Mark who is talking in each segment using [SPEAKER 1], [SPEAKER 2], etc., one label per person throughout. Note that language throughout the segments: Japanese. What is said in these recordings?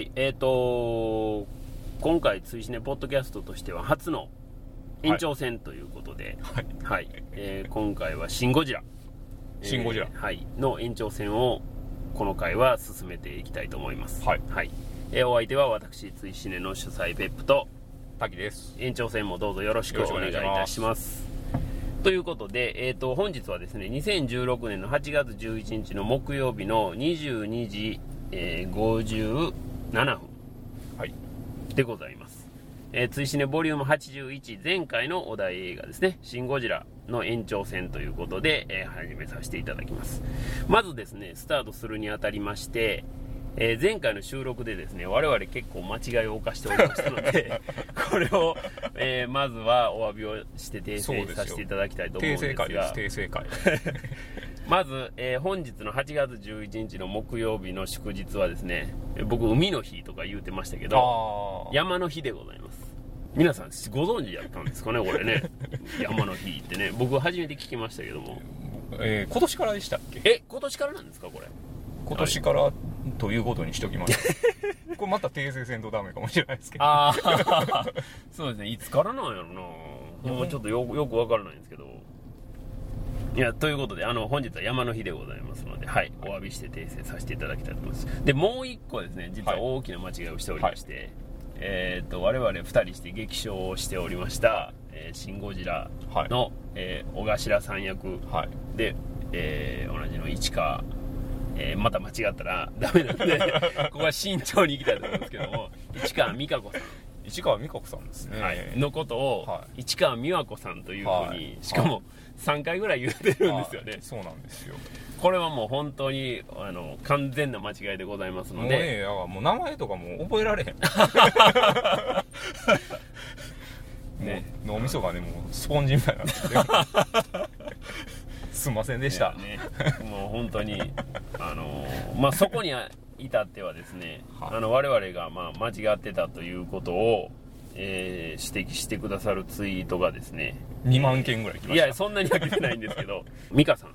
[SPEAKER 1] はい、えーと今回、追試ねポッドキャストとしては初の延長戦ということで、
[SPEAKER 2] はい。
[SPEAKER 1] はいえー今回は「シン・ゴジラ」
[SPEAKER 2] シンゴジラ
[SPEAKER 1] えーはい、の延長戦をこの回は進めていきたいと思います。
[SPEAKER 2] はい
[SPEAKER 1] えーお相手は私、追試ねの主催ペップと
[SPEAKER 2] 滝です。
[SPEAKER 1] 延長戦もどうぞよろしくお願いいたします。ということで、えー、と本日はですね2016年の8月11日の木曜日の22時、えー57分
[SPEAKER 2] はい。
[SPEAKER 1] でございます。えー、追試ねボリューム81前回のお題映画ですね「シン・ゴジラ」の延長戦ということで、えー始めさせていただきますまずですねスタートするにあたりまして、えー前回の収録でですね我々結構間違いを犯しておりましたので これを、えーまずはお詫びをして訂正させていただきたいと思うん
[SPEAKER 2] 訂
[SPEAKER 1] ですが
[SPEAKER 2] 正会です。訂正会。
[SPEAKER 1] まず、えー本日の8月11日の木曜日の祝日はですねえー僕海の日とか言うてましたけど。山の日でございます。皆さんご存知やったんですかねこれね。山の日ってね。僕初めて聞きましたけども。
[SPEAKER 2] えー今年からでしたっけ？
[SPEAKER 1] え今年からなんですかこれ？
[SPEAKER 2] 今年からということにしときました。これまた訂正せんとダメかもしれないですけど。
[SPEAKER 1] ああ そうですね。いつからなんやろな。やっぱちょっとよよくわからないんですけどいやということであの本日は山の日でございますのではいお詫びして訂正させていただきたいと思います。でもう一個ですね実は
[SPEAKER 2] はい。
[SPEAKER 1] 大きな間違いをしておりまして、えっ、と我々2人して激賞をしておりました「えーシン・ゴジラの」えー小頭さん役
[SPEAKER 2] はい。
[SPEAKER 1] で、えー同じの市川、えーまた間違ったらダメなんで ここは慎重にいきたいと思うんですけども市川美香子さん
[SPEAKER 2] 市川美香子さんですね。
[SPEAKER 1] はい、のことを、
[SPEAKER 2] は
[SPEAKER 1] 市川美和子さんというふうに、
[SPEAKER 2] はい。
[SPEAKER 1] しかも3回ぐらい言ってるんですよね、
[SPEAKER 2] はいそうなんですよ。
[SPEAKER 1] これはもう本当にあの完全な間違いでございますので、
[SPEAKER 2] もうね、もう名前とかもう覚えられへん。
[SPEAKER 1] ね。
[SPEAKER 2] 脳みそがね、もうスポンジみたいになってて。すんませんでした。
[SPEAKER 1] ねもう本当にあのまあそこに至ってはですね、
[SPEAKER 2] はい。
[SPEAKER 1] あの我々がまあ間違ってたということを、えー指摘してくださるツイートがですね
[SPEAKER 2] 2万件ぐらい来ました。
[SPEAKER 1] いやそんなには来てないんですけど 美香さん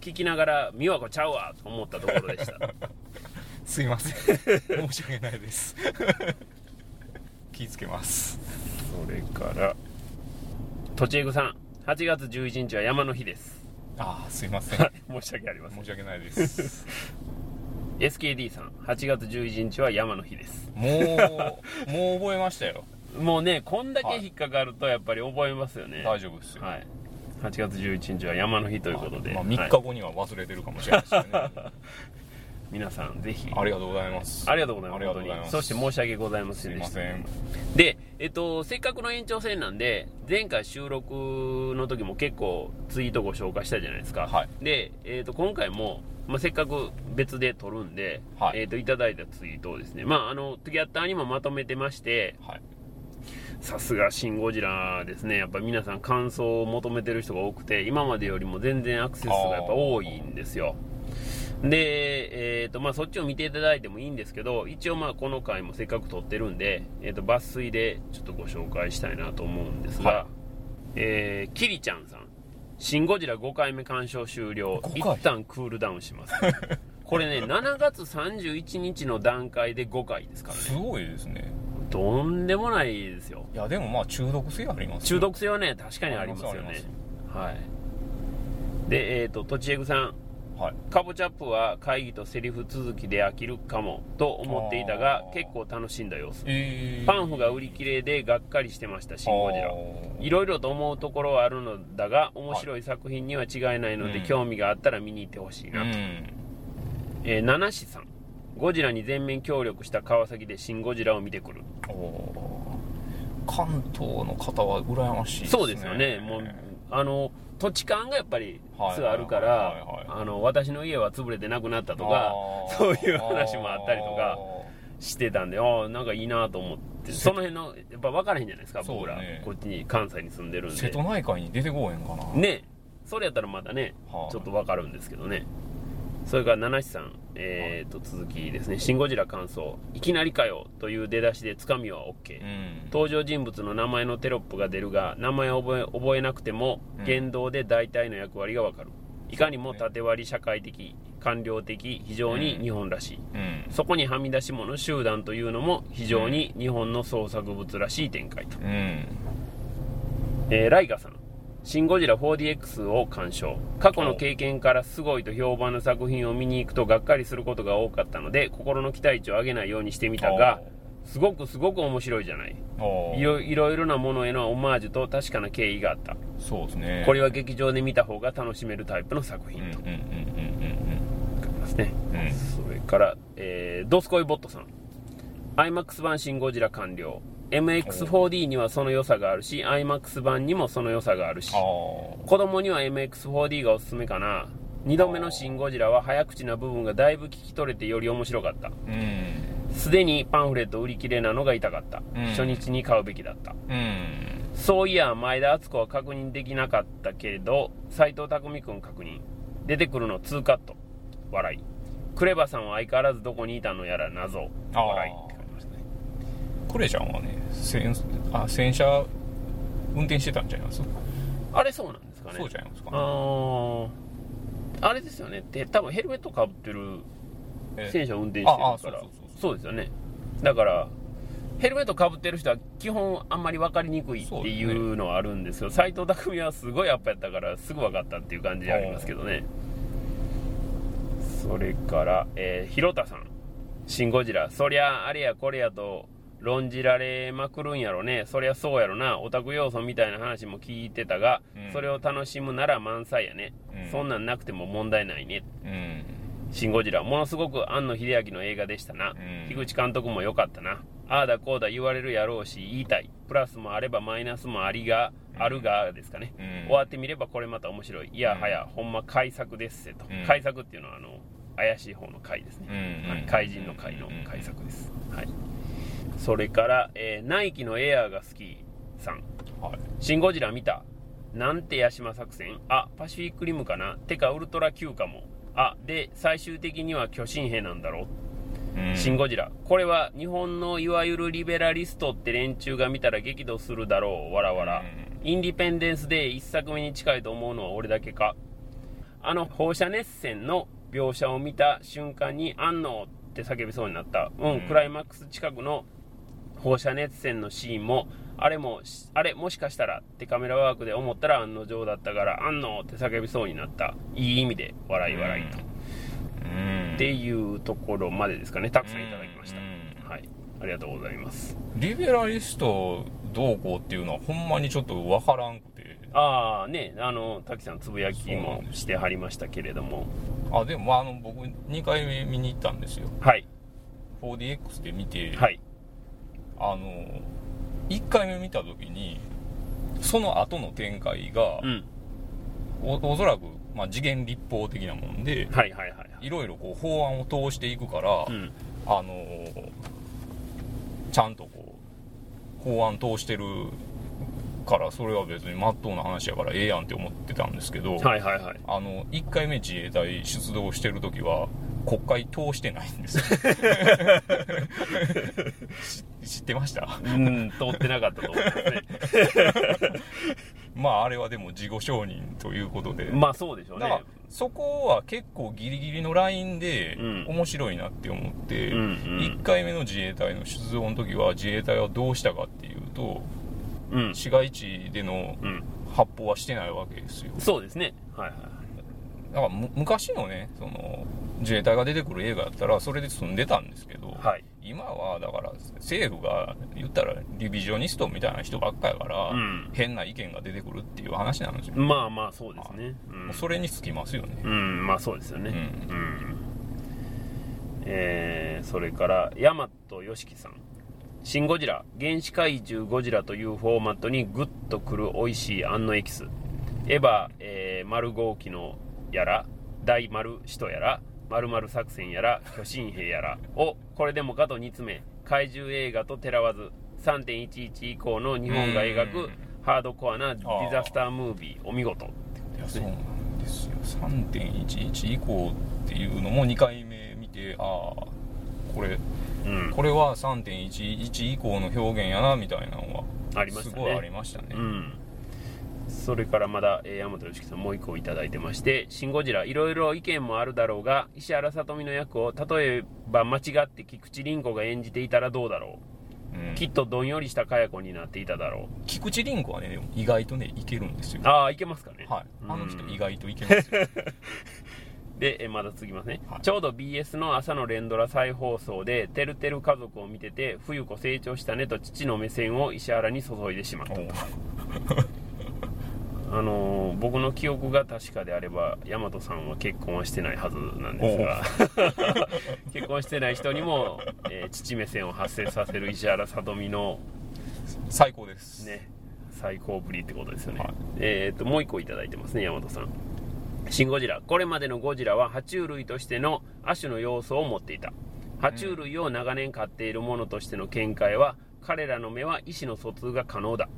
[SPEAKER 1] 聞きながら美和子ちゃうわと思ったところでした。
[SPEAKER 2] すいません。申し訳ないです。気ぃつけます。
[SPEAKER 1] それからとちえぐさん8月11日は山の日です。
[SPEAKER 2] ああすいません。
[SPEAKER 1] はい申し訳ありません。
[SPEAKER 2] 申し訳ないです
[SPEAKER 1] SKD さん8月11日は山の日です。
[SPEAKER 2] もうもう覚えましたよ。
[SPEAKER 1] もうねこんだけ引っかかるとやっぱり覚えますよね。
[SPEAKER 2] 大丈夫ですよ、
[SPEAKER 1] はい。8月11日は山の日ということで、
[SPEAKER 2] まあ、
[SPEAKER 1] はい。
[SPEAKER 2] 3日後には忘れてるかもしれないですけどね、
[SPEAKER 1] 皆さんぜひ。
[SPEAKER 2] ありがとうございます。
[SPEAKER 1] ありがとうございます。
[SPEAKER 2] ありがとうございます。
[SPEAKER 1] 本当に。そして申し訳ございませんでした。
[SPEAKER 2] ません。
[SPEAKER 1] で、えっと、せっかくの延長戦なんで前回収録の時も結構ツイートご紹介したじゃないですか、
[SPEAKER 2] はい。
[SPEAKER 1] で、えっと、今回も、まあ、せっかく別で撮るんで、
[SPEAKER 2] はい。
[SPEAKER 1] えっと、いただいたツイートをですね、まあ、あのトゥギャッターにもまとめてまして
[SPEAKER 2] はい。
[SPEAKER 1] さすが「シン・ゴジラ」ですね。やっぱ皆さん感想を求めてる人が多くて今までよりも全然アクセスがやっぱ多いんですよで、えーとまあ、そっちを見ていただいてもいいんですけど一応まあこの回もせっかく撮ってるんで、えー、と抜粋でちょっとご紹介したいなと思うんですが、
[SPEAKER 2] はい。
[SPEAKER 1] えーキリちゃんさん「シン・ゴジラ」5回目鑑賞終了。
[SPEAKER 2] 5回？
[SPEAKER 1] 一旦クールダウンします。これね7月31日の段階で5回ですからね。
[SPEAKER 2] すごいですね。
[SPEAKER 1] とんでもないですよ。
[SPEAKER 2] いやでもまあ中毒性あります
[SPEAKER 1] 中
[SPEAKER 2] よ
[SPEAKER 1] 毒性はね確かにありますよね。はい。でえっ、ととちえぐさん
[SPEAKER 2] はい。
[SPEAKER 1] カボチャップは会議とセリフ続きで飽きるかもと思っていたが結構楽しんだ様子。
[SPEAKER 2] えー、
[SPEAKER 1] パンフが売り切れでがっかりしてました「シン・ゴジラ」いろいろと思うところはあるのだが面白い作品には違いないので、
[SPEAKER 2] うん。
[SPEAKER 1] 興味があったら見に行ってほしいなと、
[SPEAKER 2] うん。
[SPEAKER 1] えー七志さん。ゴジラに全面協力した川崎で「シン・ゴジラ」を見てくる。
[SPEAKER 2] 関東の方は羨ましいですね。
[SPEAKER 1] そうですよね。もうあの土地勘がやっぱりあるから
[SPEAKER 2] はい
[SPEAKER 1] あの私の家は潰れてなくなったとかそういう話もあったりとかしてたんでああなんかいいなと思って。その辺のやっぱ分からへんじゃないですか僕ら、
[SPEAKER 2] ね
[SPEAKER 1] こっちに関西に住んでるんで。
[SPEAKER 2] 瀬戸内海に出てこうへんかな。
[SPEAKER 1] ね。それやったらまたね
[SPEAKER 2] はあ
[SPEAKER 1] ちょっと分かるんですけどねそれから七七さん、えー、と続きですね「シン・ゴジラ感想。いきなりかよ」という出だしでつかみは OK、
[SPEAKER 2] うん。
[SPEAKER 1] 登場人物の名前のテロップが出るが名前を覚え覚えなくても
[SPEAKER 2] うん。
[SPEAKER 1] 言動で大体の役割がわかる、いかにも縦割り社会的官僚的非常に日本らしい、
[SPEAKER 2] うん。
[SPEAKER 1] そこにはみ出し物集団というのも非常に日本の創作物らしい展開と、
[SPEAKER 2] うん。
[SPEAKER 1] えーライガさん「シン・ゴジラ 4DX」を鑑賞。過去の経験からすごいと評判の作品を見に行くとがっかりすることが多かったので心の期待値を上げないようにしてみたがすごくすごく面白いじゃない。いろいろいろなものへのオマージュと確かな経緯があった。
[SPEAKER 2] そうですね。
[SPEAKER 1] これは劇場で見た方が楽しめるタイプの作品と。
[SPEAKER 2] うんうんうんうん
[SPEAKER 1] 書きますね、
[SPEAKER 2] うん。うん
[SPEAKER 1] それから、えードスコイボットさん。iMAX 版シン・ゴジラ完了 MX4D にはその良さがあるし iMAX 版にもその良さがあるし。子供には MX4D がおすすめかな。2度目のシン・ゴジラは早口な部分がだいぶ聞き取れてより面白かった。
[SPEAKER 2] うん。
[SPEAKER 1] すでにパンフレット売り切れなのが痛かった、
[SPEAKER 2] うん。
[SPEAKER 1] 初日に買うべきだった。
[SPEAKER 2] うん。
[SPEAKER 1] そういや前田敦子は確認できなかったけど斎藤工君確認。出てくるの2カット。笑い。クレバさんは相変わらずどこにいたのやら謎。笑いって書いてましたね。
[SPEAKER 2] クレちゃんはね戦あ戦車運転してたんちゃいます？
[SPEAKER 1] あれそうなんですかね。
[SPEAKER 2] そうじゃないですか
[SPEAKER 1] あー。あれですよね。で多分ヘルメットかぶってる
[SPEAKER 2] え。
[SPEAKER 1] 戦車運転してるから。
[SPEAKER 2] そう
[SPEAKER 1] ですよね。だからヘルメットかぶってる人は基本あんまり分かりにくいっていうのはあるんですけど斎、藤工はすごいアップやったからすぐ分かったっていう感じでありますけどね。それから、えー、広田さん「シン・ゴジラ」そりゃあれやこれやと論じられまくるんやろねそりゃそうやろなオタク要素みたいな話も聞いてたが、
[SPEAKER 2] うん
[SPEAKER 1] それを楽しむなら満載やね、
[SPEAKER 2] うん
[SPEAKER 1] そんなんなくても問題ないね
[SPEAKER 2] うん
[SPEAKER 1] シン・ゴジラ、ものすごく庵野秀明の映画でしたな。
[SPEAKER 2] うん
[SPEAKER 1] 樋口監督も良かったな。ああだこうだ言われるやろうし、言いたい。プラスもあればマイナスもありが、あるがですかね。
[SPEAKER 2] うん
[SPEAKER 1] 終わってみればこれまた面白い。いや
[SPEAKER 2] うん
[SPEAKER 1] はや、ほんま改作ですせと。
[SPEAKER 2] うん
[SPEAKER 1] 改作っていうのは、あの、怪しい方の怪ですね。
[SPEAKER 2] うん
[SPEAKER 1] はい怪人の怪の改作です。はい。それから、えーナイキのエアーが好きさん。
[SPEAKER 2] はい
[SPEAKER 1] シン・ゴジラ見た？なんてヤシマ作戦？あ、パシフィックリムかな？てかウルトラ Q かも。あ、で、最終的には巨神兵なんだろ
[SPEAKER 2] うん
[SPEAKER 1] シン・ゴジラ。これは日本のいわゆるリベラリストって連中が見たら激怒するだろう。わらわら。インディペンデンスデー一作目に近いと思うのは俺だけか。あの放射熱線の描写を見た瞬間に、あんのって叫びそうになった。うん、
[SPEAKER 2] うん
[SPEAKER 1] クライマックス近くの放射熱線のシーンも、あれも、しあれ、もしかしたらってカメラワークで思ったら案の定だったから、あんのって叫びそうになった。いい意味で、笑い笑いと。
[SPEAKER 2] うん
[SPEAKER 1] っていうところまでですかね。たくさんいただきました。
[SPEAKER 2] うん
[SPEAKER 1] はい。ありがとうございます。
[SPEAKER 2] リベラリストどうこうっていうのはほんまにちょっとわからんくて
[SPEAKER 1] ああ、ね、あの、滝さんつぶやきもしてはりましたけれども。
[SPEAKER 2] あでもまああの僕2回目見に行ったんですよ
[SPEAKER 1] はい。
[SPEAKER 2] 4DX で見て、
[SPEAKER 1] はい。
[SPEAKER 2] あの1回目見た時にその後の展開が、
[SPEAKER 1] うん。
[SPEAKER 2] おおそらく、まあ、次元立法的なもんで
[SPEAKER 1] はいはいはい。
[SPEAKER 2] いろいろこう法案を通していくから、
[SPEAKER 1] うん。
[SPEAKER 2] あのちゃんとこう法案通してるからそれは別に真っ当な話やからええやんって思ってたんですけど、
[SPEAKER 1] はいはいはい。
[SPEAKER 2] あの1回目自衛隊出動してる時は国会通してないんですよ 知知ってました？
[SPEAKER 1] うん、通ってなかったと思いますね。
[SPEAKER 2] まああれはでも事後承認ということで、
[SPEAKER 1] まあそうでしょう
[SPEAKER 2] だから
[SPEAKER 1] ね。
[SPEAKER 2] そこは結構ギリギリのラインで
[SPEAKER 1] うん
[SPEAKER 2] 面白いなって思って、
[SPEAKER 1] うんうん
[SPEAKER 2] 1回目の自衛隊の出動の時は自衛隊はどうしたかっていうと
[SPEAKER 1] うん。
[SPEAKER 2] 市街地での
[SPEAKER 1] うん。
[SPEAKER 2] 発砲はしてないわけですよ
[SPEAKER 1] そうですね。はいはい。
[SPEAKER 2] だからむ昔のねその自衛隊が出てくる映画だったらそれで済んでたんですけど、
[SPEAKER 1] はい。
[SPEAKER 2] 今はだから政府が言ったらリビジョニストみたいな人ばっかやから、
[SPEAKER 1] うん
[SPEAKER 2] 変な意見が出てくるっていう話なんですよ、
[SPEAKER 1] まあまあそうですね。うん
[SPEAKER 2] それにつきますよね、
[SPEAKER 1] うん、まあそうですよね。
[SPEAKER 2] う
[SPEAKER 1] うん。えー、それから、ヤマトヨシキさん。シン・ゴジラ、原始怪獣ゴジラというフォーマットにグッとくる美味しい安のエキス。エヴァ、えー、丸号機のやら、大丸使徒やら、丸々作戦やら、巨神兵やらを、これでもかと煮詰め、怪獣映画とてらわず、3.11以降の日本が描く
[SPEAKER 2] うん
[SPEAKER 1] ハードコアなディザスタームービー、お見事。
[SPEAKER 2] いやそうなんですよ3.11以降っていうのも2回目見てああこれ
[SPEAKER 1] うん。
[SPEAKER 2] これは3.11以降の表現やなみたいなのは
[SPEAKER 1] ありましたね。
[SPEAKER 2] すごいありましたね、
[SPEAKER 1] うん、それからまだ、えー、山本良樹さんもう一個いただいてまして「シン・ゴジラいろいろ意見もあるだろうが石原さとみの役を例えば間違って菊池凛子が演じていたらどうだろう、
[SPEAKER 2] うん。
[SPEAKER 1] きっとどんよりした佳代子になっていただろ
[SPEAKER 2] 菊池凛子はねでも意外とねいけるんですよ。
[SPEAKER 1] うああいけますかね。
[SPEAKER 2] はい。あの
[SPEAKER 1] うん
[SPEAKER 2] 人意外といけますよ。
[SPEAKER 1] で、えまだ続きますね、
[SPEAKER 2] はい。
[SPEAKER 1] ちょうど BS の朝の連ドラ再放送で「てるてる家族」を見てて冬子成長したねと父の目線を石原に注いでしまったあのー僕の記憶が確かであれば大和さんは結婚はしてないはずなんですが 結婚してない人にも、えー父目線を発生させる石原さとみの
[SPEAKER 2] 最高です。
[SPEAKER 1] ね最高ぶりってことですよね、
[SPEAKER 2] はい。
[SPEAKER 1] えーっともう一個いただいてますね大和さん。シン・ゴジラ。これまでのゴジラは爬虫類としての亜種の要素を持っていた。爬虫類を長年飼っているものとしての見解は彼らの目は意思の疎通が可能だ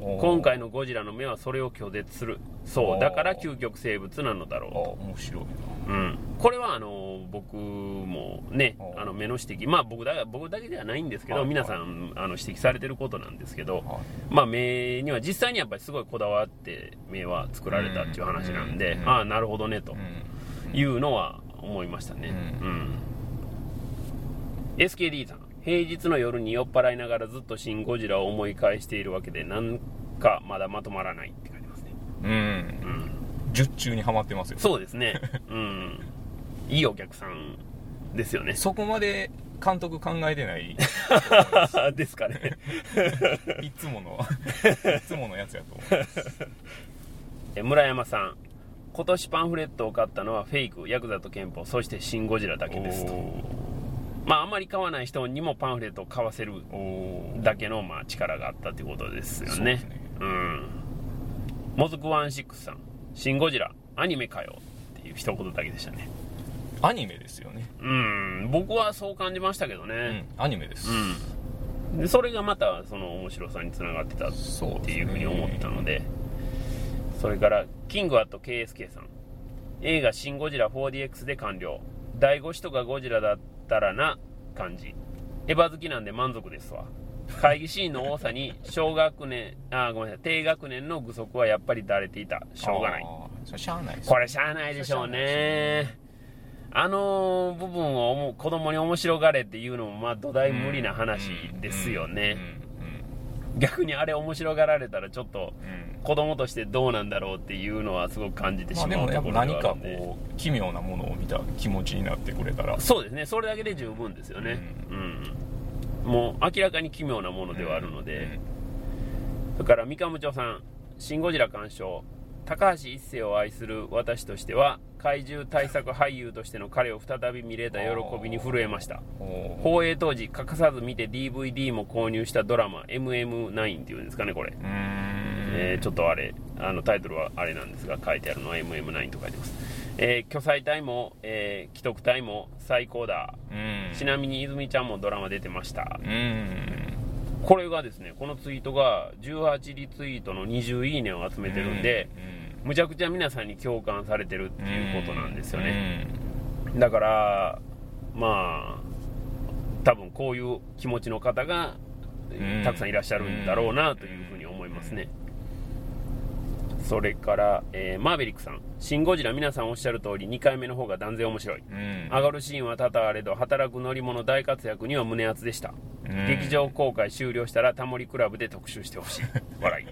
[SPEAKER 1] 今回のゴジラの目はそれを拒絶する。そうだから究極生物なのだ
[SPEAKER 2] あ
[SPEAKER 1] ろ
[SPEAKER 2] 面白いな。
[SPEAKER 1] う、うん、これはあの僕もね
[SPEAKER 2] お
[SPEAKER 1] あの目の指摘。まあ僕だ僕だけではないんですけど、
[SPEAKER 2] はい
[SPEAKER 1] 皆さんあの指摘されてることなんですけど、
[SPEAKER 2] はい。
[SPEAKER 1] まあ、目には実際にやっぱりすごいこだわって目は作られたっていう話なんで、
[SPEAKER 2] うん。うん
[SPEAKER 1] ああなるほどねと
[SPEAKER 2] うん。
[SPEAKER 1] いうのは思いましたね、
[SPEAKER 2] う
[SPEAKER 1] うん。SKD さん平日の夜に酔っ払いながらずっと「シン・ゴジラ」を思い返しているわけでなんかまだまとまらないって書いてますね、
[SPEAKER 2] うん。
[SPEAKER 1] うん、
[SPEAKER 2] 術中にはまってますよ。
[SPEAKER 1] そうですね。うん。いいお客さんですよね。
[SPEAKER 2] そこまで監督考えてない。
[SPEAKER 1] ですかね。
[SPEAKER 2] いつもの いつものやつやと思う。
[SPEAKER 1] え村山さん。今年パンフレットを買ったのはフェイクヤクザと憲法そしてシン・ゴジラだけですとまああんまり買わない人にもパンフレットを買わせるだけのまあ力があったということですよね。
[SPEAKER 2] そう
[SPEAKER 1] ん。もずくワンシックスさん「シン・ゴジラ。アニメかよ」っていう一言だけでしたね。
[SPEAKER 2] アニメですよね。
[SPEAKER 1] うん。僕はそう感じましたけど
[SPEAKER 2] うん。
[SPEAKER 1] ね
[SPEAKER 2] アニメです。
[SPEAKER 1] うん、でそれがまたその面白さにつながってたっていうふうに思ったので。それからキングアット KSK さん。映画「シン・ゴジラ 4DX」で完了。第5子とかゴジラだったらな感じ。エヴァ好きなんで満足ですわ。会議シーンの多さに 小学年あごめんなさい低学年の具足はやっぱりだれていた。しょうがない。
[SPEAKER 2] それしゃあない
[SPEAKER 1] これしゃあないでしょうね。あの部分を子供に面白がれっていうのもまあ土台無理な話ですよね逆にあれ面白がられたらちょっと
[SPEAKER 2] うん。うんうん
[SPEAKER 1] 子供としてどうなんだろうっていうのはすごく感じてしま
[SPEAKER 2] まあでも何かこう奇妙なものを見た気持ちになってくれたら。
[SPEAKER 1] そうですね。それだけで十分ですよね。うん、もう明らかに奇妙なものではあるので、それから三上町さん「シン・ゴジラ」鑑賞高橋一生を愛する私としては怪獣対策俳優としての彼を再び見れた喜びに震えました。放映当時欠かさず見て DVD も購入したドラマ MM9 っていうんですかねこれ、えーちょっとあれ。あのタイトルはあれなんですが書いてあるのは MM9 と書いてます、えー、巨彩隊も、えー、既得隊も最高だ。
[SPEAKER 2] うん。
[SPEAKER 1] ちなみに泉ちゃんもドラマ出てました。
[SPEAKER 2] うん
[SPEAKER 1] これがですねこのツイートが18リツイートの20いいねを集めてるんで、むちゃくちゃ皆さんに共感されてるっていうことなんですよね、だからまあ多分こういう気持ちの方が
[SPEAKER 2] うん。
[SPEAKER 1] たくさんいらっしゃるんだろうなというふうに思いますね、それから、えーマーベリックさん「シン・ゴジラ」皆さんおっしゃる通り2回目の方が断然面白い。
[SPEAKER 2] うん。うん
[SPEAKER 1] 上がるシーンは多々あれど働く乗り物大活躍には胸熱でした、
[SPEAKER 2] うん。
[SPEAKER 1] 劇場公開終了したらタモリクラブで特集してほしい。笑い。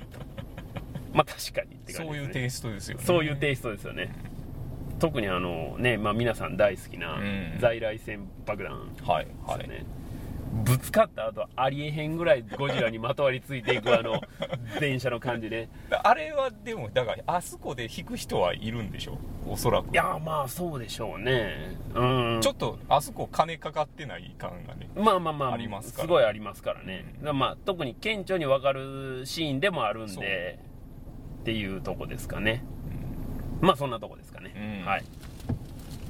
[SPEAKER 1] まあ確かにって感じね、
[SPEAKER 2] そういうテイストですよね。
[SPEAKER 1] そういうテイストですよね。特にあのね、まあ、皆さん大好きな
[SPEAKER 2] うん。
[SPEAKER 1] 在来線爆弾
[SPEAKER 2] はい
[SPEAKER 1] です
[SPEAKER 2] はい
[SPEAKER 1] よね、ぶつかった後ありえへんぐらいゴジラにまとわりついていくあの 電車の感じね。
[SPEAKER 2] あれはでもだからあそこで引く人はいるんでしょ？おそらく。
[SPEAKER 1] いやまあそうでしょうね。うん。
[SPEAKER 2] ちょっとあそこ金かかってない感がね
[SPEAKER 1] まあまあまあ
[SPEAKER 2] ありますから。
[SPEAKER 1] ごいありますからね、
[SPEAKER 2] うん。
[SPEAKER 1] まあ特に顕著に分かるシーンでもあるんでっていうとこですかね。まあそんなとこですかね、
[SPEAKER 2] うん。
[SPEAKER 1] はい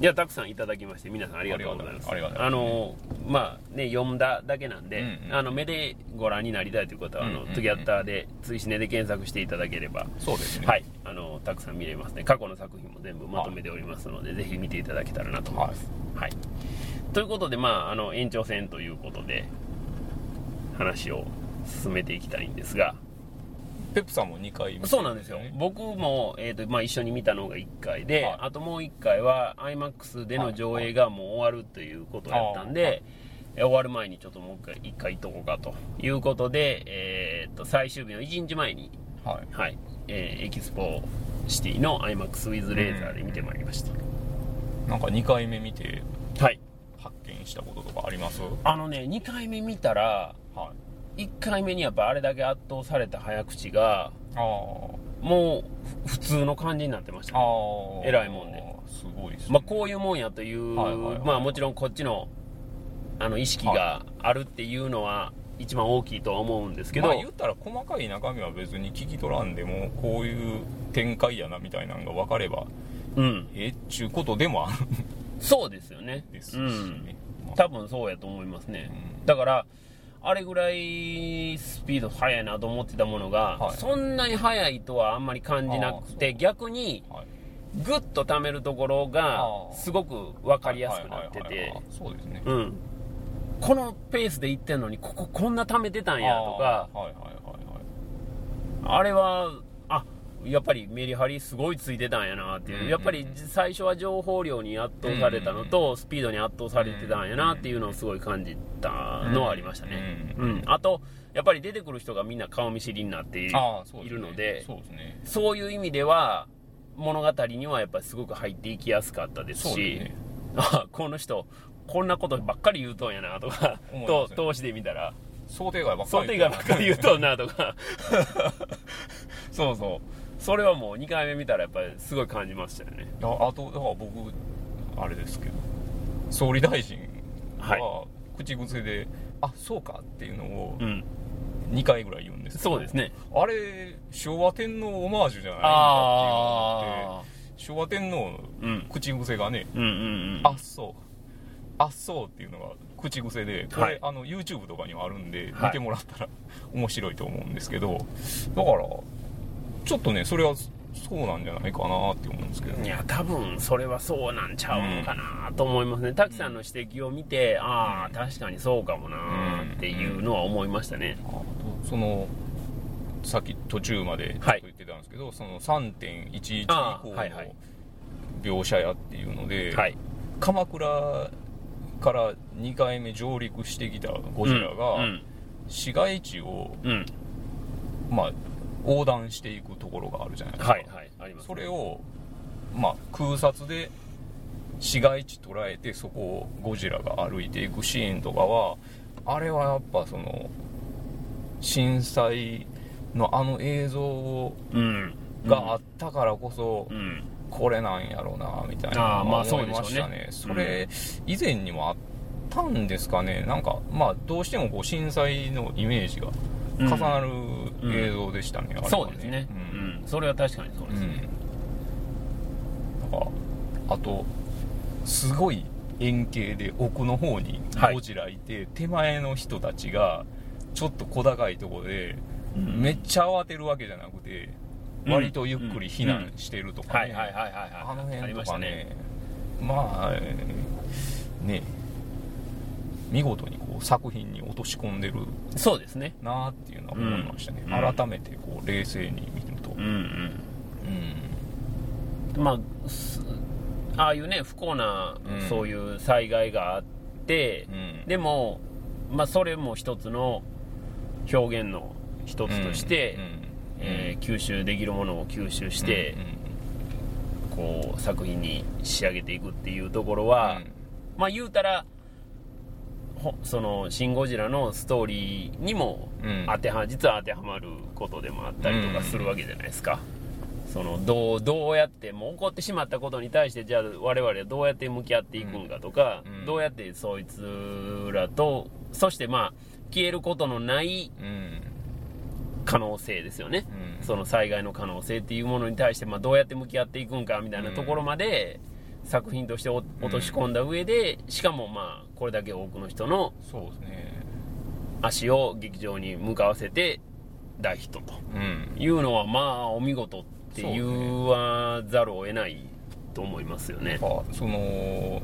[SPEAKER 1] いやたくさんいただきまして皆さんありがとうございます。
[SPEAKER 2] あ
[SPEAKER 1] のまあね読んだだけなんで、
[SPEAKER 2] うんうん
[SPEAKER 1] あの目でご覧になりたいという方は、あの
[SPEAKER 2] うんうんうん
[SPEAKER 1] トゥギャッターで追試ねで検索していただければ
[SPEAKER 2] そうですね。
[SPEAKER 1] はいあのたくさん見れますね。過去の作品も全部まとめておりますので、ぜひ見ていただけたらなと思います、はい。ということでまああの延長戦ということで話を進めていきたいんですが
[SPEAKER 2] ペップさんも2回見てる
[SPEAKER 1] そうなんですよ。
[SPEAKER 2] ね。
[SPEAKER 1] 僕も、えーとまあ、一緒に見たのが1回で、
[SPEAKER 2] はい。
[SPEAKER 1] あともう1回は IMAX での上映がもう終わるということやったんで、
[SPEAKER 2] はい。
[SPEAKER 1] え終わる前にちょっともう1回一回行っとこうかということで、えーと最終日の1日前に、
[SPEAKER 2] はい。
[SPEAKER 1] はいえーエキスポシティの IMAX ウィズレーザーで見てまいりました。
[SPEAKER 2] なんか2回目見て
[SPEAKER 1] はい。
[SPEAKER 2] 発見したこととかあります？
[SPEAKER 1] あのね、2回目見たら、
[SPEAKER 2] はい
[SPEAKER 1] 1回目にやっぱあれだけ圧倒された早口が、もうふ普通の感じになってました、ね。
[SPEAKER 2] あー。
[SPEAKER 1] 偉いもんで。す
[SPEAKER 2] ごいですね。
[SPEAKER 1] まあ、こういうもんやという、
[SPEAKER 2] はいはいはい。
[SPEAKER 1] まあ、もちろんこっちのあの意識があるっていうのは一番大きいとは思うんですけど、
[SPEAKER 2] まあ言ったら細かい中身は別に聞き取らんでもこういう展開やなみたいなのが分かれば
[SPEAKER 1] うん、
[SPEAKER 2] えっちゅうことでもある。
[SPEAKER 1] そうですよね。
[SPEAKER 2] んですし
[SPEAKER 1] うん。多分そうやと思いますね、
[SPEAKER 2] うん。
[SPEAKER 1] だからあれぐらいスピード速いなと思ってたものが、
[SPEAKER 2] はい。
[SPEAKER 1] そんなに速いとはあんまり感じなくて逆に
[SPEAKER 2] はい。
[SPEAKER 1] グッと溜めるところがすごく分かりやすくなってて。
[SPEAKER 2] はいそうですね。
[SPEAKER 1] うん。このペースで行ってんのにこここんな溜めてたんやとか
[SPEAKER 2] あ
[SPEAKER 1] れは、あやっぱりメリハリすごいついてたんやなっていう、
[SPEAKER 2] うん
[SPEAKER 1] やっぱり最初は情報量に圧倒されたのと、スピードに圧倒されてたんやなっていうのをすごい感じたのはありましたね。
[SPEAKER 2] う
[SPEAKER 1] うんん、あと、やっぱり出てくる人がみんな顔見知りになっているので、
[SPEAKER 2] そうですね。
[SPEAKER 1] そういう意味では、物語にはやっぱりすごく入っていきやすかったですし、
[SPEAKER 2] ね。
[SPEAKER 1] あこの人、こんなことばっかり言うとんやなとか、と通しで見たら、
[SPEAKER 2] 想定外ばっかり
[SPEAKER 1] 想定外ばっかり言うとんなとか。そうそうそれはもう2回目見たらやっぱりすごい感じましたよね。
[SPEAKER 2] ああとだから僕あれですけど総理大臣
[SPEAKER 1] は
[SPEAKER 2] は口癖で「あそうか」っていうのを
[SPEAKER 1] うん。
[SPEAKER 2] 2回ぐらい言うんですけど
[SPEAKER 1] そうですね。
[SPEAKER 2] あれ昭和天皇オマージュじゃないんだっていうのがあ
[SPEAKER 1] あ
[SPEAKER 2] って昭和天皇の
[SPEAKER 1] うん。
[SPEAKER 2] 口癖がね
[SPEAKER 1] うんうんうん「
[SPEAKER 2] あそう」「あそう」っていうのが口癖でこれ、
[SPEAKER 1] はい。
[SPEAKER 2] あの YouTube とかにもあるんで
[SPEAKER 1] はい。
[SPEAKER 2] 見てもらったら面白いと思うんですけどだからちょっとねそれはそうなんじゃないかなって思うんですけど
[SPEAKER 1] いや多分それはそうなんちゃうのかなと思いますね。滝さんの指摘を見てああ確かにそうかもなっていうのは思いましたね。
[SPEAKER 2] あとそのさっき途中までちょっと
[SPEAKER 1] はい
[SPEAKER 2] 言ってたんですけど、その3.11以
[SPEAKER 1] あ
[SPEAKER 2] 降の描写やっていうので、
[SPEAKER 1] はい。
[SPEAKER 2] 鎌倉から2回目上陸してきたゴジラが、
[SPEAKER 1] うん。
[SPEAKER 2] 市街地を、
[SPEAKER 1] うんうん。
[SPEAKER 2] まあ、横断していくところがあるじゃないですか、
[SPEAKER 1] はいはいあります。
[SPEAKER 2] それを、まあ、空撮で市街地捉えてそこをゴジラが歩いていくシーンとかはあれはやっぱその震災のあの映像を
[SPEAKER 1] うん。
[SPEAKER 2] があったからこそ
[SPEAKER 1] う、ん。
[SPEAKER 2] これなんやろうなみたい
[SPEAKER 1] あ
[SPEAKER 2] な
[SPEAKER 1] ーまあ
[SPEAKER 2] 思いましたね。
[SPEAKER 1] そ
[SPEAKER 2] れ以前にもあったんですかね。なんかまあどうしてもこう震災のイメージが重なる映像でしたね、あれは
[SPEAKER 1] そうですね。
[SPEAKER 2] う
[SPEAKER 1] うん。んそれは確かにそうですね。
[SPEAKER 2] うん、なんかあとすごい円形で奥の方に
[SPEAKER 1] はい。
[SPEAKER 2] ゴジラいて、手前の人たちがちょっと小高いところで、
[SPEAKER 1] うん。
[SPEAKER 2] めっちゃ慌てるわけじゃなくて、
[SPEAKER 1] うん。
[SPEAKER 2] 割とゆっくり避難してるとかね、
[SPEAKER 1] はいはいはいはいはい。
[SPEAKER 2] あの辺とか
[SPEAKER 1] ましたね。
[SPEAKER 2] ねまあえーね見事にこう作品に落とし込んでる
[SPEAKER 1] そうですね。
[SPEAKER 2] なっていうのは思いましたね、
[SPEAKER 1] うん。
[SPEAKER 2] 改めてこう冷静に見ると、
[SPEAKER 1] うんうん
[SPEAKER 2] うん。
[SPEAKER 1] まあすああいうね不幸な
[SPEAKER 2] うん。
[SPEAKER 1] そういう災害があって、
[SPEAKER 2] うん。
[SPEAKER 1] でも、まあ、それも一つの表現の一つとして、
[SPEAKER 2] うん。うん。
[SPEAKER 1] えー吸収できるものを吸収して
[SPEAKER 2] うん、
[SPEAKER 1] こう作品に仕上げていくっていうところは、まあ言うたらほその「シン・ゴジラ」のストーリーにも
[SPEAKER 2] うん。
[SPEAKER 1] 当ては実は当てはまることでもあったりとかするわけじゃないですか、そのどうどうやってもう起こってしまったことに対してじゃあ我々はどうやって向き合っていくんかとか、
[SPEAKER 2] うん。
[SPEAKER 1] どうやってそいつらとそしてまあ消えることのない
[SPEAKER 2] うん。
[SPEAKER 1] 可能性ですよね、
[SPEAKER 2] うん。
[SPEAKER 1] その災害の可能性っていうものに対して、まあ、どうやって向き合っていくんかみたいなところまで作品としてお落とし込んだ上でしかもまあこれだけ多くの人の足を劇場に向かわせて大ヒットと。
[SPEAKER 2] うん。
[SPEAKER 1] いうのはまあお見事って言わざるを得ないと思いますよね。
[SPEAKER 2] その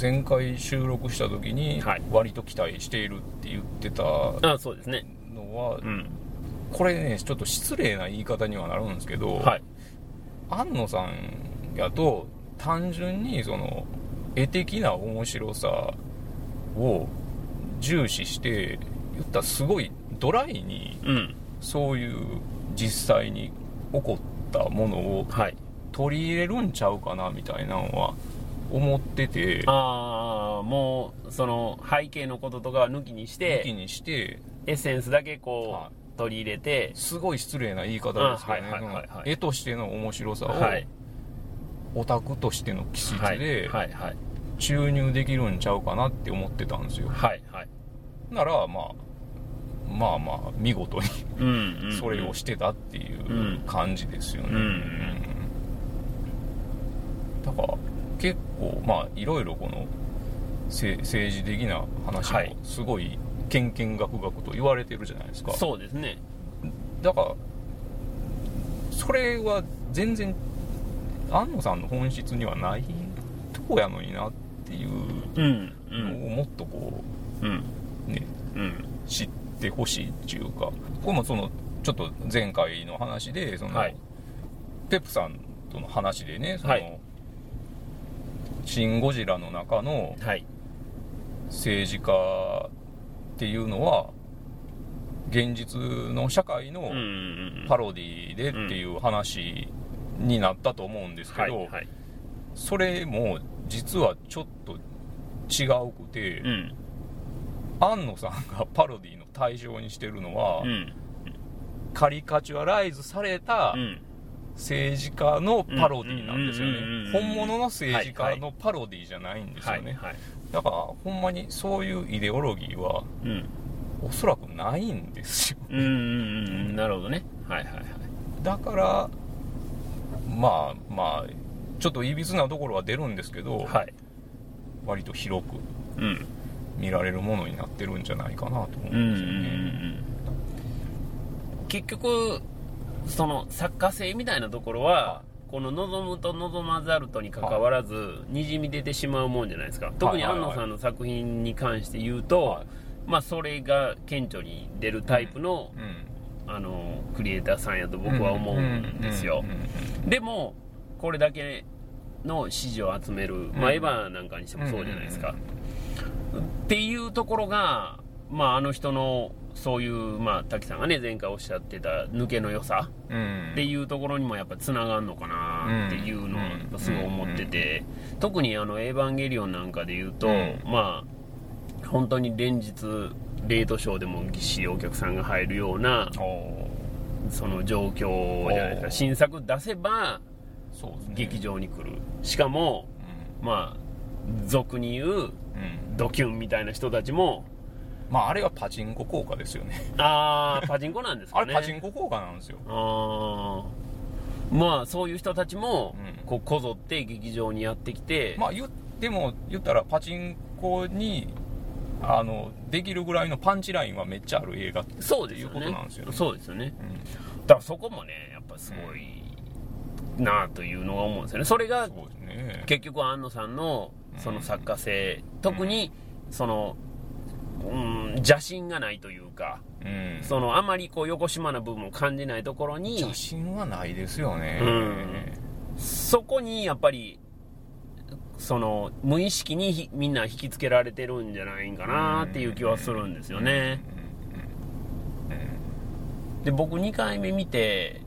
[SPEAKER 2] 前回収録した時に
[SPEAKER 1] はい。
[SPEAKER 2] 割と期待しているって言ってた
[SPEAKER 1] あそうですね。
[SPEAKER 2] のは、
[SPEAKER 1] うん。
[SPEAKER 2] これねちょっと失礼な言い方にはなるんですけど、
[SPEAKER 1] はい。
[SPEAKER 2] 安野さんやと単純にその絵的な面白さを重視して言ったらすごいドライに
[SPEAKER 1] うん。
[SPEAKER 2] そういう実際に起こったものを
[SPEAKER 1] はい。
[SPEAKER 2] 取り入れるんちゃうかなみたいなのは思ってて。
[SPEAKER 1] ああもうその背景のこととかは抜きにし
[SPEAKER 2] 抜き
[SPEAKER 1] て
[SPEAKER 2] にして
[SPEAKER 1] エッセンスだけこう、
[SPEAKER 2] はい。
[SPEAKER 1] 取り入れて。
[SPEAKER 2] すごい失礼な言い方ですけどね。
[SPEAKER 1] あはいはいはいはい。
[SPEAKER 2] その絵としての面白さを
[SPEAKER 1] はい
[SPEAKER 2] オタクとしての気質
[SPEAKER 1] はい
[SPEAKER 2] で注入できるんちゃうかなって思ってたんですよ。
[SPEAKER 1] はいはい。
[SPEAKER 2] ならまあまあまあ見事にそれをしてたっていう感じですよね、
[SPEAKER 1] うんうん。
[SPEAKER 2] だから結構まあいろいろこのせ政治的な話
[SPEAKER 1] はい。
[SPEAKER 2] もすごいけんけんがくがくと言われてるじゃないですか、
[SPEAKER 1] そうですね。
[SPEAKER 2] だからそれは全然安野さんの本質にはないとこやのになっていうのをもっとこ
[SPEAKER 1] うん
[SPEAKER 2] うね
[SPEAKER 1] うん。
[SPEAKER 2] 知ってほしいっていうかこれもそのちょっと前回の話でその、
[SPEAKER 1] はい。
[SPEAKER 2] ペップさんとの話でねその、
[SPEAKER 1] はい。
[SPEAKER 2] シン・ゴジラの中の
[SPEAKER 1] はい。
[SPEAKER 2] 政治家っていうのは現実の社会のパロディでっていう話になったと思うんですけど、
[SPEAKER 1] はいはい。
[SPEAKER 2] それも実はちょっと違うくて、
[SPEAKER 1] うん。
[SPEAKER 2] 安野さんがパロディの対象にしてるのは、
[SPEAKER 1] うん。
[SPEAKER 2] カリカチュアライズされた
[SPEAKER 1] うん。
[SPEAKER 2] 政治家のパロディなんですよね。本物の政治家のパロディじゃないんですよね、
[SPEAKER 1] はいはい。
[SPEAKER 2] だからほんまにそういうイデオロギーは
[SPEAKER 1] うん。
[SPEAKER 2] おそらくないんですよ。
[SPEAKER 1] うんうんうん。なるほどね。はいはいはい。
[SPEAKER 2] だからまあまあちょっといびつなところは出るんですけど、
[SPEAKER 1] はい。
[SPEAKER 2] 割と広く
[SPEAKER 1] うん。
[SPEAKER 2] 見られるものになってるんじゃないかなと思
[SPEAKER 1] う
[SPEAKER 2] うんん
[SPEAKER 1] うんうん
[SPEAKER 2] ですよね、
[SPEAKER 1] うん結局その作家性みたいなところはこの望むと望まざるとにかかわらずにじみ出てしまうもんじゃないですか。特に
[SPEAKER 2] はい。はいはい
[SPEAKER 1] 安野さんの作品に関して言うと、
[SPEAKER 2] はい。
[SPEAKER 1] まあそれが顕著に出るタイプの,、
[SPEAKER 2] うん。
[SPEAKER 1] あのクリエイターさんやと僕は思うんですよ、
[SPEAKER 2] うんうん
[SPEAKER 1] でもこれだけの支持を集める、まあ、
[SPEAKER 2] うん。
[SPEAKER 1] エヴァなんかにしてもそうじゃないですか、
[SPEAKER 2] うん
[SPEAKER 1] っていうところが、まあ、あの人のそういう、まあ、滝さんがね前回おっしゃってた抜けの良さ
[SPEAKER 2] うん。
[SPEAKER 1] っていうところにもやっぱつながるのかなっていうのをすごい思ってて。特にあの「エヴァンゲリオン」なんかで言うと、
[SPEAKER 2] うん。
[SPEAKER 1] まあ本当に連日レートショーでもぎっしりお客さんが入るようなその状況じゃないですか新作出せば劇場に来る。しかもまあ俗に言うドキュンみたいな人たちも
[SPEAKER 2] まああれはパチンコ効果ですよね。
[SPEAKER 1] ああパチンコなんですかね。
[SPEAKER 2] あれパチンコ効果なんですよ。
[SPEAKER 1] あー。まあそういう人たちも
[SPEAKER 2] うん。
[SPEAKER 1] こうこぞって劇場にやってきて、
[SPEAKER 2] まあ言でも言ったらパチンコにあのできるぐらいのパンチラインはめっちゃある映画っていうこ
[SPEAKER 1] そうですよね。
[SPEAKER 2] となんですよね。
[SPEAKER 1] そうですよね。
[SPEAKER 2] うん。
[SPEAKER 1] だからそこもねやっぱすごいなあというのは思うんですよね。それが結局安野さんのその作家性、特にそのうん邪心がないというか
[SPEAKER 2] うん。
[SPEAKER 1] そのあまりこう横島な部分を感じないところに
[SPEAKER 2] 写真はないですよね
[SPEAKER 1] うんそこにやっぱりその無意識にひみんな引きつけられてるんじゃないんかなっていう気はするんですよね。で僕2回目見て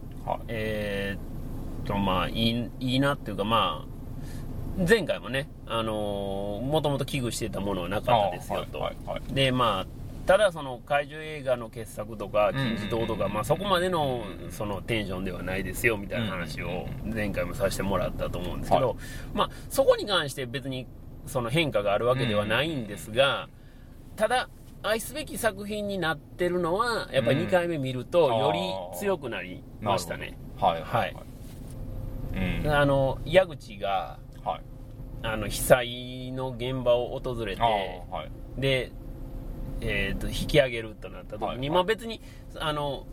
[SPEAKER 1] えーっとまあいいいいなっていうかまあ前回もねあのもともと危惧してたものはなかったですよと、でまあただその怪獣映画の傑作とか金字塔とか、
[SPEAKER 2] うん
[SPEAKER 1] まあ、そこまでのそのテンションではないですよみたいな話を前回もさせてもらったと思うんですけど、
[SPEAKER 2] はい。
[SPEAKER 1] まあ、そこに関して別にその変化があるわけではないんですが、ただ愛すべき作品になってるのはやっぱり2回目見ると
[SPEAKER 2] うん
[SPEAKER 1] より強くなりましたね。
[SPEAKER 2] はいはいうん。
[SPEAKER 1] あの矢口が
[SPEAKER 2] はい。
[SPEAKER 1] あの被災の現場を訪れて
[SPEAKER 2] はい。
[SPEAKER 1] で、えーと引き上げるとなった時に、
[SPEAKER 2] はいはい。
[SPEAKER 1] まあ、別にあの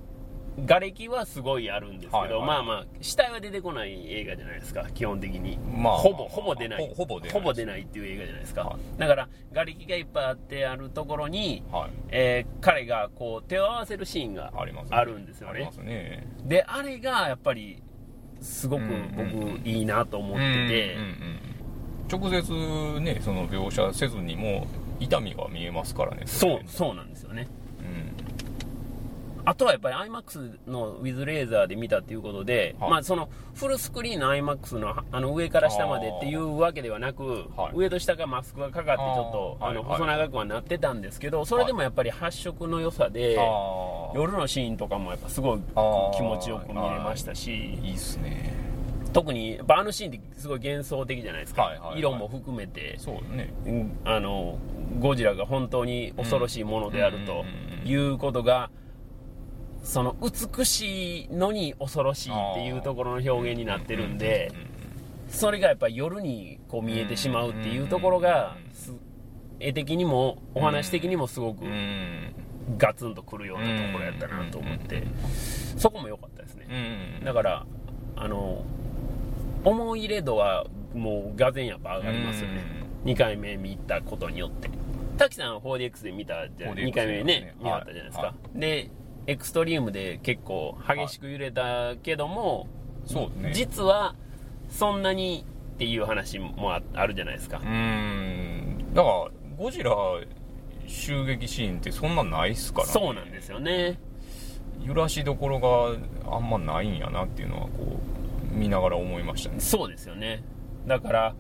[SPEAKER 1] 瓦礫はすごいあるんですけど、
[SPEAKER 2] はいはい。
[SPEAKER 1] まあまあ死体は出てこない映画じゃないですか基本的に、
[SPEAKER 2] まあ
[SPEAKER 1] ほぼほぼ出ない。
[SPEAKER 2] ほほぼ出ない
[SPEAKER 1] ほぼ出ないっていう映画じゃないですか、
[SPEAKER 2] は
[SPEAKER 1] だから瓦礫がいっぱいあってあるところに、
[SPEAKER 2] はい。
[SPEAKER 1] えー彼がこう手を合わせるシーンが
[SPEAKER 2] あ
[SPEAKER 1] るんですよね。
[SPEAKER 2] ありますね。
[SPEAKER 1] であれがやっぱりすごく僕いいなと思ってて、
[SPEAKER 2] うんうんうん直接ねその描写せずにも痛みが見えますからね
[SPEAKER 1] そうそうなんですよね。
[SPEAKER 2] うん。
[SPEAKER 1] あとはやっぱり iMAX のウィズレーザーで見たっていうことで、
[SPEAKER 2] はい。
[SPEAKER 1] まあそのフルスクリーンの iMAX のあの上から下までっていうわけではなく、
[SPEAKER 2] はい。
[SPEAKER 1] 上と下がマスクがかかってちょっとあの細長くはなってたんですけどそれでもやっぱり発色の良さで、夜のシーンとかもやっぱすごい気持ちよく見れましたし。
[SPEAKER 2] いいっすね
[SPEAKER 1] 特にやっぱあのシーンってすごい幻想的じゃないですか、
[SPEAKER 2] はいはいはい。
[SPEAKER 1] 色も含めて。
[SPEAKER 2] そうね。
[SPEAKER 1] うんあのゴジラが本当に恐ろしいものであるということが、その美しいのに恐ろしいっていうところの表現になってるんで、それがやっぱり夜にこう見えてしまうっていうところが、す絵的にもお話的にもすごくガツンとくるようなところやったなと思って、そこも良かったですね。
[SPEAKER 2] うん。
[SPEAKER 1] だから、あの、思い入れ度はもうがぜんやっぱ上がりますよね。2回目見たことによって。滝さんは 4DX で見たじゃん、
[SPEAKER 2] 4DX
[SPEAKER 1] 2回目ね
[SPEAKER 2] ね、
[SPEAKER 1] 見はったじゃないですか。
[SPEAKER 2] は
[SPEAKER 1] で、エクストリームで結構激しく揺れたけども、
[SPEAKER 2] そうね
[SPEAKER 1] 実はそんなにっていう話もああるじゃないですか
[SPEAKER 2] う。んだからゴジラ襲撃シーンってそんなないっすから、ね、
[SPEAKER 1] そうなんですよね。
[SPEAKER 2] 揺らしどころがあんまないんやなっていうのはこう見ながら思いましたね。
[SPEAKER 1] そうですよね。だから、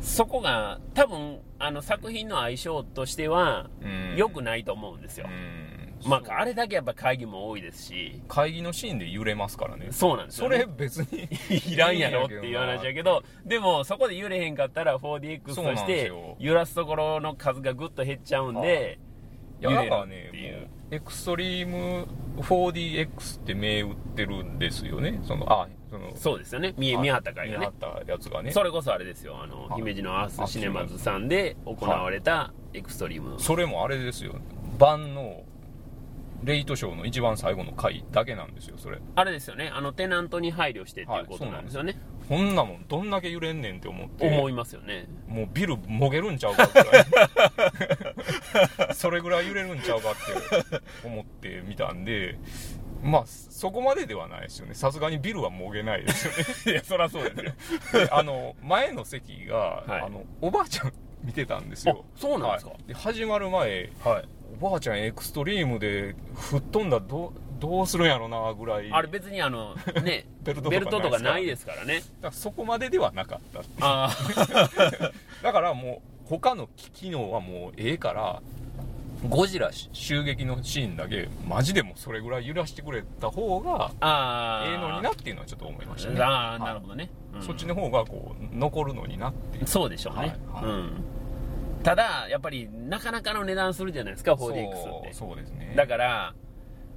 [SPEAKER 1] そこが多分あの作品の相性としては
[SPEAKER 2] うん。
[SPEAKER 1] 良くないと思うんですよ。
[SPEAKER 2] うん。
[SPEAKER 1] まあ、あれだけやっぱ会議も多いですし、
[SPEAKER 2] 会議のシーンで揺れますからね。
[SPEAKER 1] そうなんですよ、ね。
[SPEAKER 2] それ別に
[SPEAKER 1] いらんやろっていう話やけど、でもそこで揺れへんかったら 4DX
[SPEAKER 2] そう
[SPEAKER 1] として揺らすところの数がぐっと減っちゃうんで、揺れるっていう。
[SPEAKER 2] エクストリーム 4DX って銘打ってるんですよね。そのあその
[SPEAKER 1] そうですよね。見え、見張った会がね
[SPEAKER 2] 見張。ったやつがね
[SPEAKER 1] それこそあれですよ、あの、
[SPEAKER 2] はい
[SPEAKER 1] 姫路のアースシネマズさんで行われたエクストリーム。
[SPEAKER 2] それもあれですよ晩のレイトショーの一番最後の回だけなんですよそれ
[SPEAKER 1] あれですよね、あのテナントに配慮してっていうことなんですよね。
[SPEAKER 2] こんなもんどんだけ揺れんねんって思って
[SPEAKER 1] 思いますよね。
[SPEAKER 2] もうビルもげるんちゃうかぐらいそれぐらい揺れるんちゃうかって思ってみたんでまあそこまでではないですよね。さすがにビルはもげないですよね。
[SPEAKER 1] いや、そりゃそうですよ。
[SPEAKER 2] であの前の席が、
[SPEAKER 1] はい。
[SPEAKER 2] あのおばあちゃん見てたんですよ。
[SPEAKER 1] あそうなんですか？
[SPEAKER 2] はい。で始まる前
[SPEAKER 1] はい。
[SPEAKER 2] おばあちゃんエクストリームで吹っ飛んだらどうどうするんやろなぐらい。
[SPEAKER 1] あれ別にあの、ね、
[SPEAKER 2] ベルトとか
[SPEAKER 1] ベルトとかないですからね。
[SPEAKER 2] だからそこまでではなかった。
[SPEAKER 1] あ
[SPEAKER 2] だからもう他の機能はもうええからゴジラ襲撃のシーンだけマジでもうそれぐらい揺らしてくれた方が
[SPEAKER 1] あ。
[SPEAKER 2] ええのになっていうのはちょっと思いましたね
[SPEAKER 1] ああ、
[SPEAKER 2] はい
[SPEAKER 1] なるほどね。うん
[SPEAKER 2] そっちの方がこう残るのになって
[SPEAKER 1] そうでしょうね。
[SPEAKER 2] はいはい
[SPEAKER 1] うん。ただ、やっぱり、なかなかの値段するじゃないですか、4DX って。
[SPEAKER 2] そうそうですね
[SPEAKER 1] だから、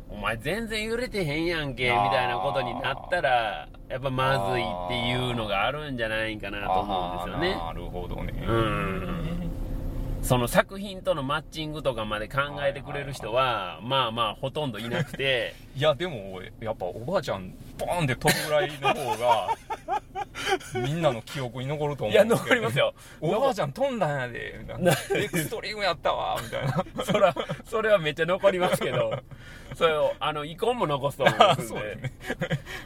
[SPEAKER 1] お前全然揺れてへんやんけ、みたいなことになったら、やっぱまずいっていうのがあるんじゃないかなと思うんですよね。
[SPEAKER 2] なるほどね
[SPEAKER 1] うんその作品とのマッチングとかまで考えてくれる人は、まあまあほとんどいなくて、
[SPEAKER 2] いやでもやっぱおばあちゃんボーンって飛ぶぐらいの方がみんなの記憶に残ると思
[SPEAKER 1] いや、
[SPEAKER 2] うんですけど。
[SPEAKER 1] 残りますよ。
[SPEAKER 2] おばあちゃん飛んだんやで。みたいなエクストリームやったわ。みたいな。
[SPEAKER 1] それは、それはめっちゃ残りますけど、それを、あの、イコンも残すと思いますん
[SPEAKER 2] そうでね、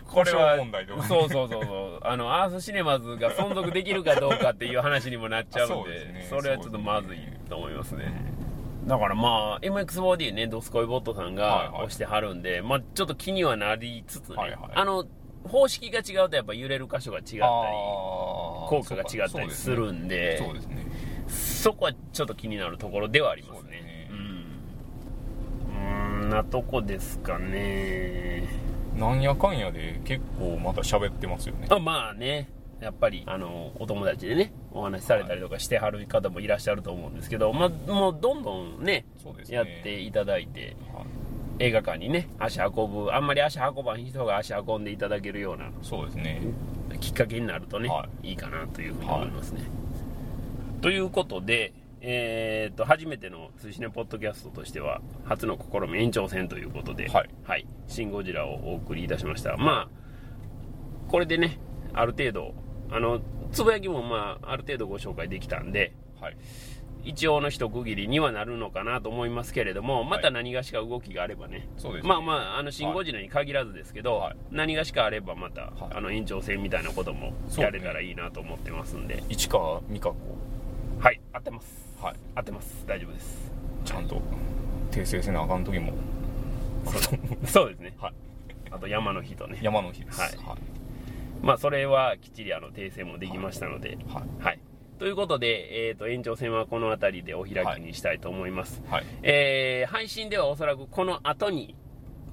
[SPEAKER 1] これは
[SPEAKER 2] 故障問題とかね。
[SPEAKER 1] そうそうそうそう、あの、アースシネマズが存続できるかどうかっていう話にもなっちゃうんで、
[SPEAKER 2] ね。
[SPEAKER 1] それはちょっとまずいと思いますね。だからまあ、MX4D ね、ドスコイボットさん
[SPEAKER 2] はい
[SPEAKER 1] が
[SPEAKER 2] はい。
[SPEAKER 1] 押してはるんで、まあちょっと気にはなりつつね、
[SPEAKER 2] はいはい。
[SPEAKER 1] あの、方式が違うとやっぱ揺れる箇所が違ったり、効
[SPEAKER 2] 効
[SPEAKER 1] 果が違ったりするんで、
[SPEAKER 2] そうですね。
[SPEAKER 1] そこはちょっと気になるところではありますね。
[SPEAKER 2] そう
[SPEAKER 1] ん。うーんなとこですかね。
[SPEAKER 2] なんやかんやで結構また喋ってますよね。
[SPEAKER 1] あまあね、やっぱり、あの、お友達でね、お話しされたりとかしてはる方もいらっしゃると思うんですけど、まあ、もうどんどんね、
[SPEAKER 2] ね。
[SPEAKER 1] やっていただいて、
[SPEAKER 2] はい
[SPEAKER 1] 映画館にね、足運ぶ、あんまり足運ばん人が足運んでいただけるような
[SPEAKER 2] そうですね。
[SPEAKER 1] きっかけになるとね、、
[SPEAKER 2] はい。
[SPEAKER 1] いかなというふうに思いますね。ということで、えー、と初めての「寿司ねポッドキャスト」としては初の試み延長戦ということで「
[SPEAKER 2] はい。
[SPEAKER 1] シン・ゴジラ」をお送りいたしました。まあこれでねある程度あのつぶやきもまあある程度ご紹介できたんで
[SPEAKER 2] はい
[SPEAKER 1] 一応の一区切りにはなるのかなと思いますけれどもまた何がしか動きがあればね、
[SPEAKER 2] そうですね。
[SPEAKER 1] まあまああの「シン・ゴジラ」に限らずですけど、
[SPEAKER 2] はい。
[SPEAKER 1] 何がしかあればまた、
[SPEAKER 2] はい。
[SPEAKER 1] あの延長戦みたいなこともやれたらいいなと思ってますんで、
[SPEAKER 2] 市川美香子。
[SPEAKER 1] はい合ってます。
[SPEAKER 2] はい。
[SPEAKER 1] 合ってます。大丈夫です。
[SPEAKER 2] ちゃんと訂正せなあかん時も。
[SPEAKER 1] そう。ですね。
[SPEAKER 2] はい。
[SPEAKER 1] あと山の日とね。
[SPEAKER 2] 山の日です。
[SPEAKER 1] はい。まあそれはきっちりあの訂正もできましたので。
[SPEAKER 2] はい。
[SPEAKER 1] はい、ということで、えー、と延長戦はこの辺りでお開きにしたいと思います、
[SPEAKER 2] はい。
[SPEAKER 1] えー配信ではおそらくこの後に、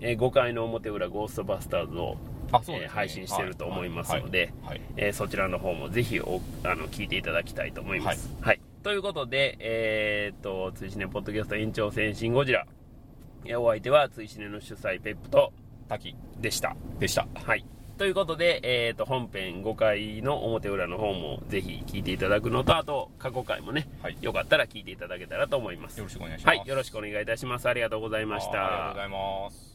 [SPEAKER 1] えー5回の表裏ゴーストバスターズを、
[SPEAKER 2] あそうですね。
[SPEAKER 1] えー配信してると思いますので、
[SPEAKER 2] はい。はい。
[SPEAKER 1] えーそちらの方もぜひおあの聞いていただきたいと思います、はい。ということで、えー、と追試ねポッドキャスト延長戦シン・ゴジラ。えーお相手は追試ねの主催ペップと
[SPEAKER 2] 滝。
[SPEAKER 1] でした。
[SPEAKER 2] でした。
[SPEAKER 1] はい。ということで、えー、と本編5回の表裏の方もぜひ聞いていただくのとあと過去回もね、
[SPEAKER 2] はい。
[SPEAKER 1] よかったら聞いていただけたらと思います。
[SPEAKER 2] よろしくお願いします。
[SPEAKER 1] はいよろしくお願いいたします。ありがとうございました。
[SPEAKER 2] あありがとうございます